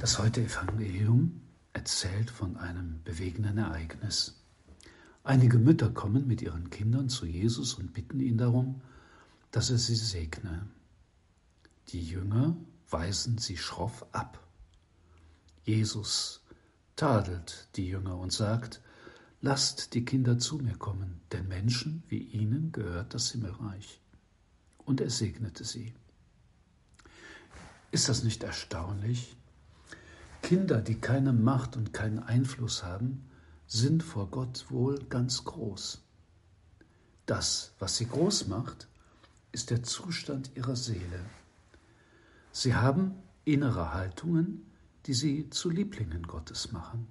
Das heutige Evangelium erzählt von einem bewegenden Ereignis. Einige Mütter kommen mit ihren Kindern zu Jesus und bitten ihn darum, dass er sie segne. Die Jünger weisen sie schroff ab. Jesus tadelt die Jünger und sagt, Lasst die Kinder zu mir kommen, denn Menschen wie ihnen gehört das Himmelreich. Und er segnete sie. Ist das nicht erstaunlich? Kinder, die keine Macht und keinen Einfluss haben, sind vor Gott wohl ganz groß. Das, was sie groß macht, ist der Zustand ihrer Seele. Sie haben innere Haltungen, die sie zu Lieblingen Gottes machen.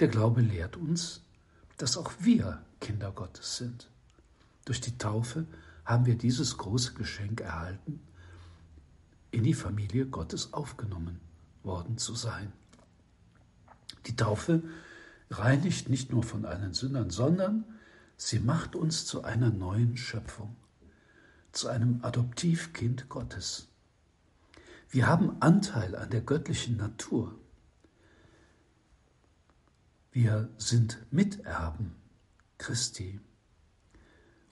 Der Glaube lehrt uns, dass auch wir Kinder Gottes sind. Durch die Taufe haben wir dieses große Geschenk erhalten, in die Familie Gottes aufgenommen worden zu sein. Die Taufe reinigt nicht nur von allen Sündern, sondern sie macht uns zu einer neuen Schöpfung, zu einem Adoptivkind Gottes. Wir haben Anteil an der göttlichen Natur. Wir sind Miterben Christi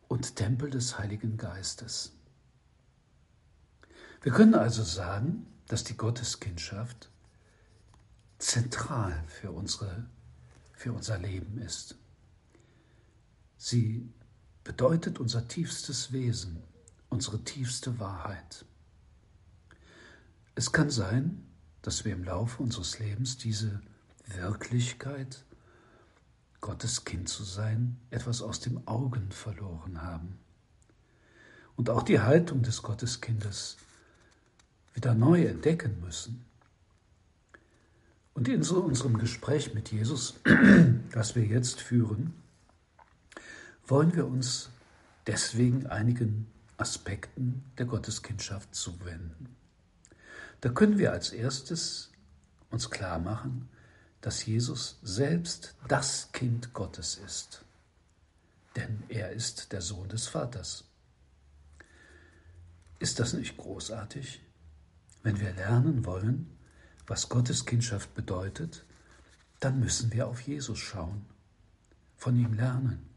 und Tempel des Heiligen Geistes. Wir können also sagen, dass die Gotteskindschaft zentral für, unsere, für unser Leben ist. Sie bedeutet unser tiefstes Wesen, unsere tiefste Wahrheit. Es kann sein, dass wir im Laufe unseres Lebens diese Wirklichkeit, Gottes Kind zu sein, etwas aus dem Augen verloren haben. Und auch die Haltung des Gotteskindes wieder neu entdecken müssen. Und in so unserem Gespräch mit Jesus, das wir jetzt führen, wollen wir uns deswegen einigen Aspekten der Gotteskindschaft zuwenden. Da können wir als erstes uns klar machen, dass Jesus selbst das Kind Gottes ist, denn er ist der Sohn des Vaters. Ist das nicht großartig? Wenn wir lernen wollen, was Gottes Kindschaft bedeutet, dann müssen wir auf Jesus schauen, von ihm lernen.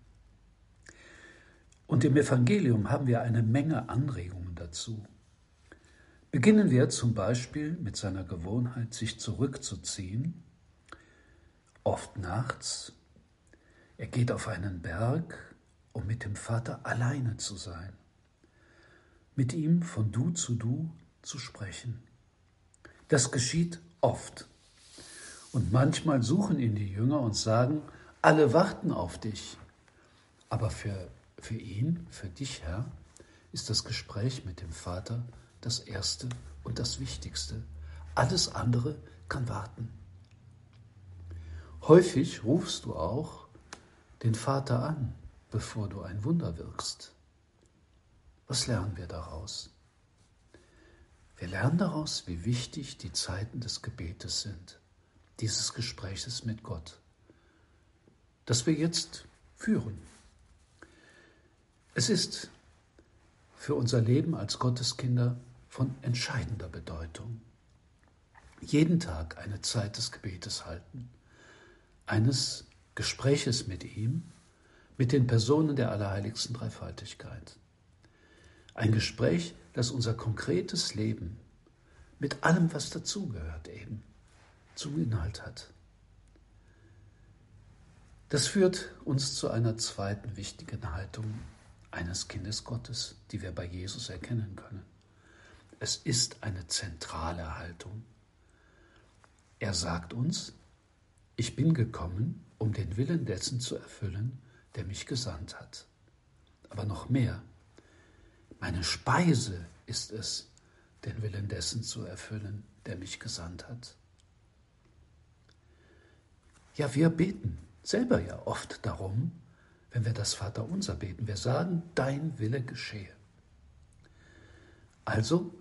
Und im Evangelium haben wir eine Menge Anregungen dazu. Beginnen wir zum Beispiel mit seiner Gewohnheit, sich zurückzuziehen, oft nachts. Er geht auf einen Berg, um mit dem Vater alleine zu sein, mit ihm von du zu du zu sprechen. Das geschieht oft. Und manchmal suchen ihn die Jünger und sagen, alle warten auf dich. Aber für, für ihn, für dich, Herr, ist das Gespräch mit dem Vater das Erste und das Wichtigste. Alles andere kann warten. Häufig rufst du auch den Vater an, bevor du ein Wunder wirkst. Was lernen wir daraus? Wir lernen daraus, wie wichtig die Zeiten des Gebetes sind, dieses Gespräches mit Gott, das wir jetzt führen. Es ist für unser Leben als Gotteskinder von entscheidender Bedeutung. Jeden Tag eine Zeit des Gebetes halten, eines Gespräches mit ihm, mit den Personen der allerheiligsten Dreifaltigkeit. Ein Gespräch, das unser konkretes Leben mit allem, was dazugehört, eben zum Inhalt hat. Das führt uns zu einer zweiten wichtigen Haltung eines Kindes Gottes, die wir bei Jesus erkennen können. Es ist eine zentrale Haltung. Er sagt uns, ich bin gekommen, um den Willen dessen zu erfüllen, der mich gesandt hat. Aber noch mehr, meine Speise ist es, den Willen dessen zu erfüllen, der mich gesandt hat. Ja, wir beten selber ja oft darum, wenn wir das Vaterunser beten. Wir sagen, dein Wille geschehe. Also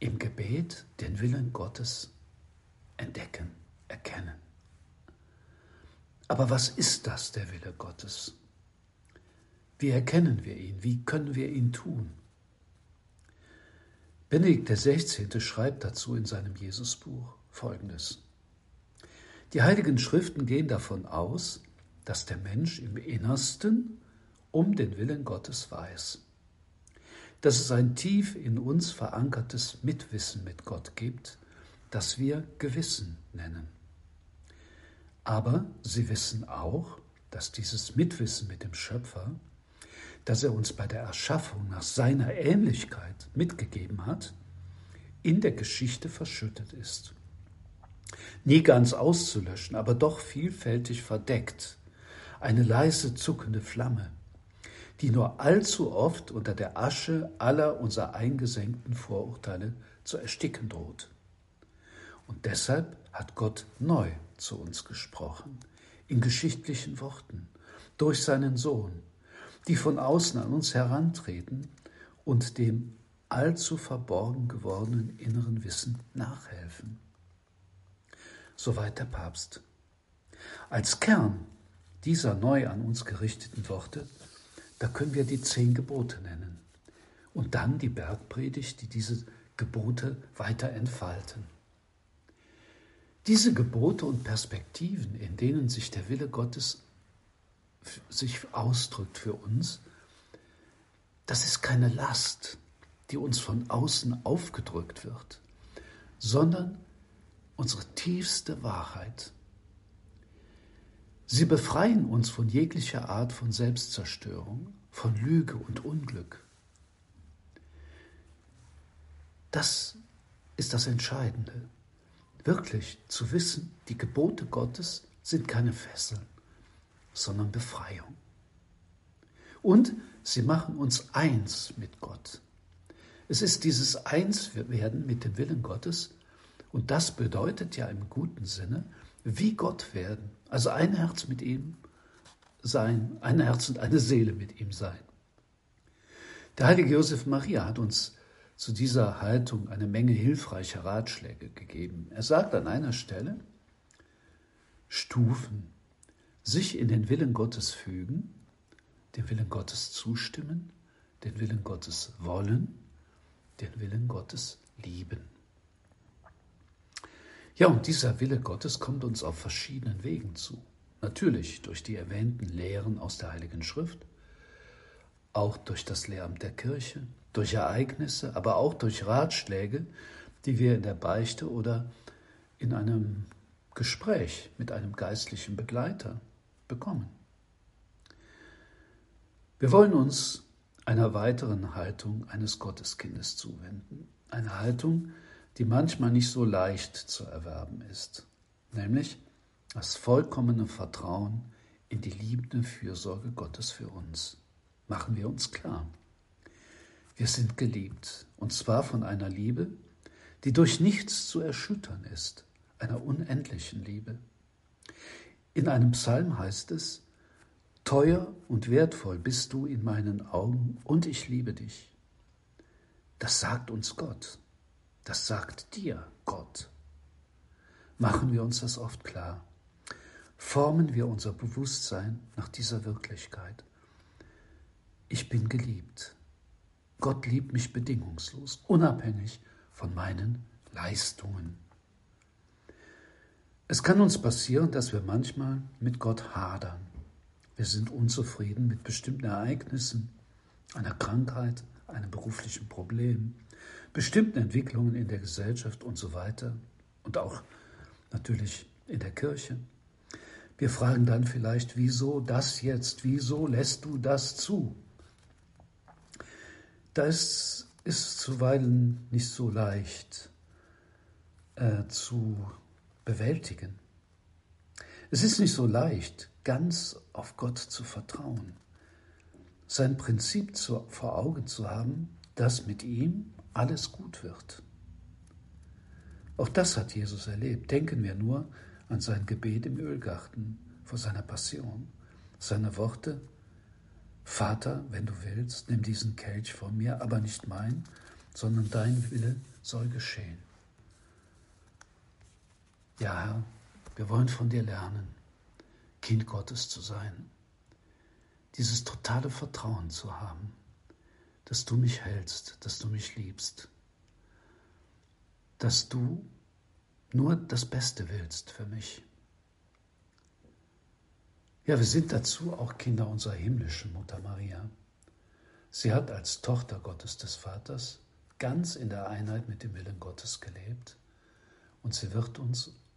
im Gebet den Willen Gottes entdecken, erkennen. Aber was ist das, der Wille Gottes? Wie erkennen wir ihn? Wie können wir ihn tun? Benedikt XVI. schreibt dazu in seinem Jesusbuch folgendes. Die heiligen Schriften gehen davon aus, dass der Mensch im Innersten um den Willen Gottes weiß, dass es ein tief in uns verankertes Mitwissen mit Gott gibt, das wir Gewissen nennen. Aber sie wissen auch, dass dieses Mitwissen mit dem Schöpfer, das er uns bei der Erschaffung nach seiner Ähnlichkeit mitgegeben hat, in der Geschichte verschüttet ist. Nie ganz auszulöschen, aber doch vielfältig verdeckt. Eine leise zuckende Flamme, die nur allzu oft unter der Asche aller unserer eingesenkten Vorurteile zu ersticken droht. Und deshalb hat Gott neu zu uns gesprochen, in geschichtlichen Worten, durch seinen Sohn, die von außen an uns herantreten und dem allzu verborgen gewordenen inneren Wissen nachhelfen. Soweit der Papst. Als Kern dieser neu an uns gerichteten Worte, da können wir die zehn Gebote nennen und dann die Bergpredigt, die diese Gebote weiter entfalten. Diese Gebote und Perspektiven, in denen sich der Wille Gottes sich ausdrückt für uns, das ist keine Last, die uns von außen aufgedrückt wird, sondern unsere tiefste Wahrheit. Sie befreien uns von jeglicher Art von Selbstzerstörung, von Lüge und Unglück. Das ist das Entscheidende wirklich zu wissen, die Gebote Gottes sind keine Fesseln, sondern Befreiung. Und sie machen uns eins mit Gott. Es ist dieses Einswerden mit dem Willen Gottes und das bedeutet ja im guten Sinne, wie Gott werden, also ein Herz mit ihm sein, ein Herz und eine Seele mit ihm sein. Der heilige Josef Maria hat uns zu dieser Haltung eine Menge hilfreicher Ratschläge gegeben. Er sagt an einer Stelle, Stufen, sich in den Willen Gottes fügen, den Willen Gottes zustimmen, den Willen Gottes wollen, den Willen Gottes lieben. Ja, und dieser Wille Gottes kommt uns auf verschiedenen Wegen zu. Natürlich durch die erwähnten Lehren aus der Heiligen Schrift, auch durch das Lehramt der Kirche, durch Ereignisse, aber auch durch Ratschläge, die wir in der Beichte oder in einem Gespräch mit einem geistlichen Begleiter bekommen. Wir wollen uns einer weiteren Haltung eines Gotteskindes zuwenden, eine Haltung, die manchmal nicht so leicht zu erwerben ist, nämlich das vollkommene Vertrauen in die liebende Fürsorge Gottes für uns. Machen wir uns klar. Wir sind geliebt, und zwar von einer Liebe, die durch nichts zu erschüttern ist, einer unendlichen Liebe. In einem Psalm heißt es, Teuer und wertvoll bist du in meinen Augen und ich liebe dich. Das sagt uns Gott. Das sagt dir Gott. Machen wir uns das oft klar. Formen wir unser Bewusstsein nach dieser Wirklichkeit. Ich bin geliebt. Gott liebt mich bedingungslos, unabhängig von meinen Leistungen. Es kann uns passieren, dass wir manchmal mit Gott hadern. Wir sind unzufrieden mit bestimmten Ereignissen, einer Krankheit, einem beruflichen Problem, bestimmten Entwicklungen in der Gesellschaft und so weiter und auch natürlich in der Kirche. Wir fragen dann vielleicht, wieso das jetzt? Wieso lässt du das zu? das ist zuweilen nicht so leicht äh, zu bewältigen. Es ist nicht so leicht, ganz auf Gott zu vertrauen, sein Prinzip zu, vor Augen zu haben, dass mit ihm alles gut wird. Auch das hat Jesus erlebt. Denken wir nur an sein Gebet im Ölgarten vor seiner Passion. Seine Worte, Vater, wenn du willst, nimm diesen Kelch von mir, aber nicht mein, sondern dein Wille soll geschehen. Ja, Herr, wir wollen von dir lernen, Kind Gottes zu sein, dieses totale Vertrauen zu haben, dass du mich hältst, dass du mich liebst, dass du nur das Beste willst für mich. Ja, wir sind dazu auch Kinder unserer himmlischen Mutter Maria. Sie hat als Tochter Gottes des Vaters ganz in der Einheit mit dem Willen Gottes gelebt und sie wird uns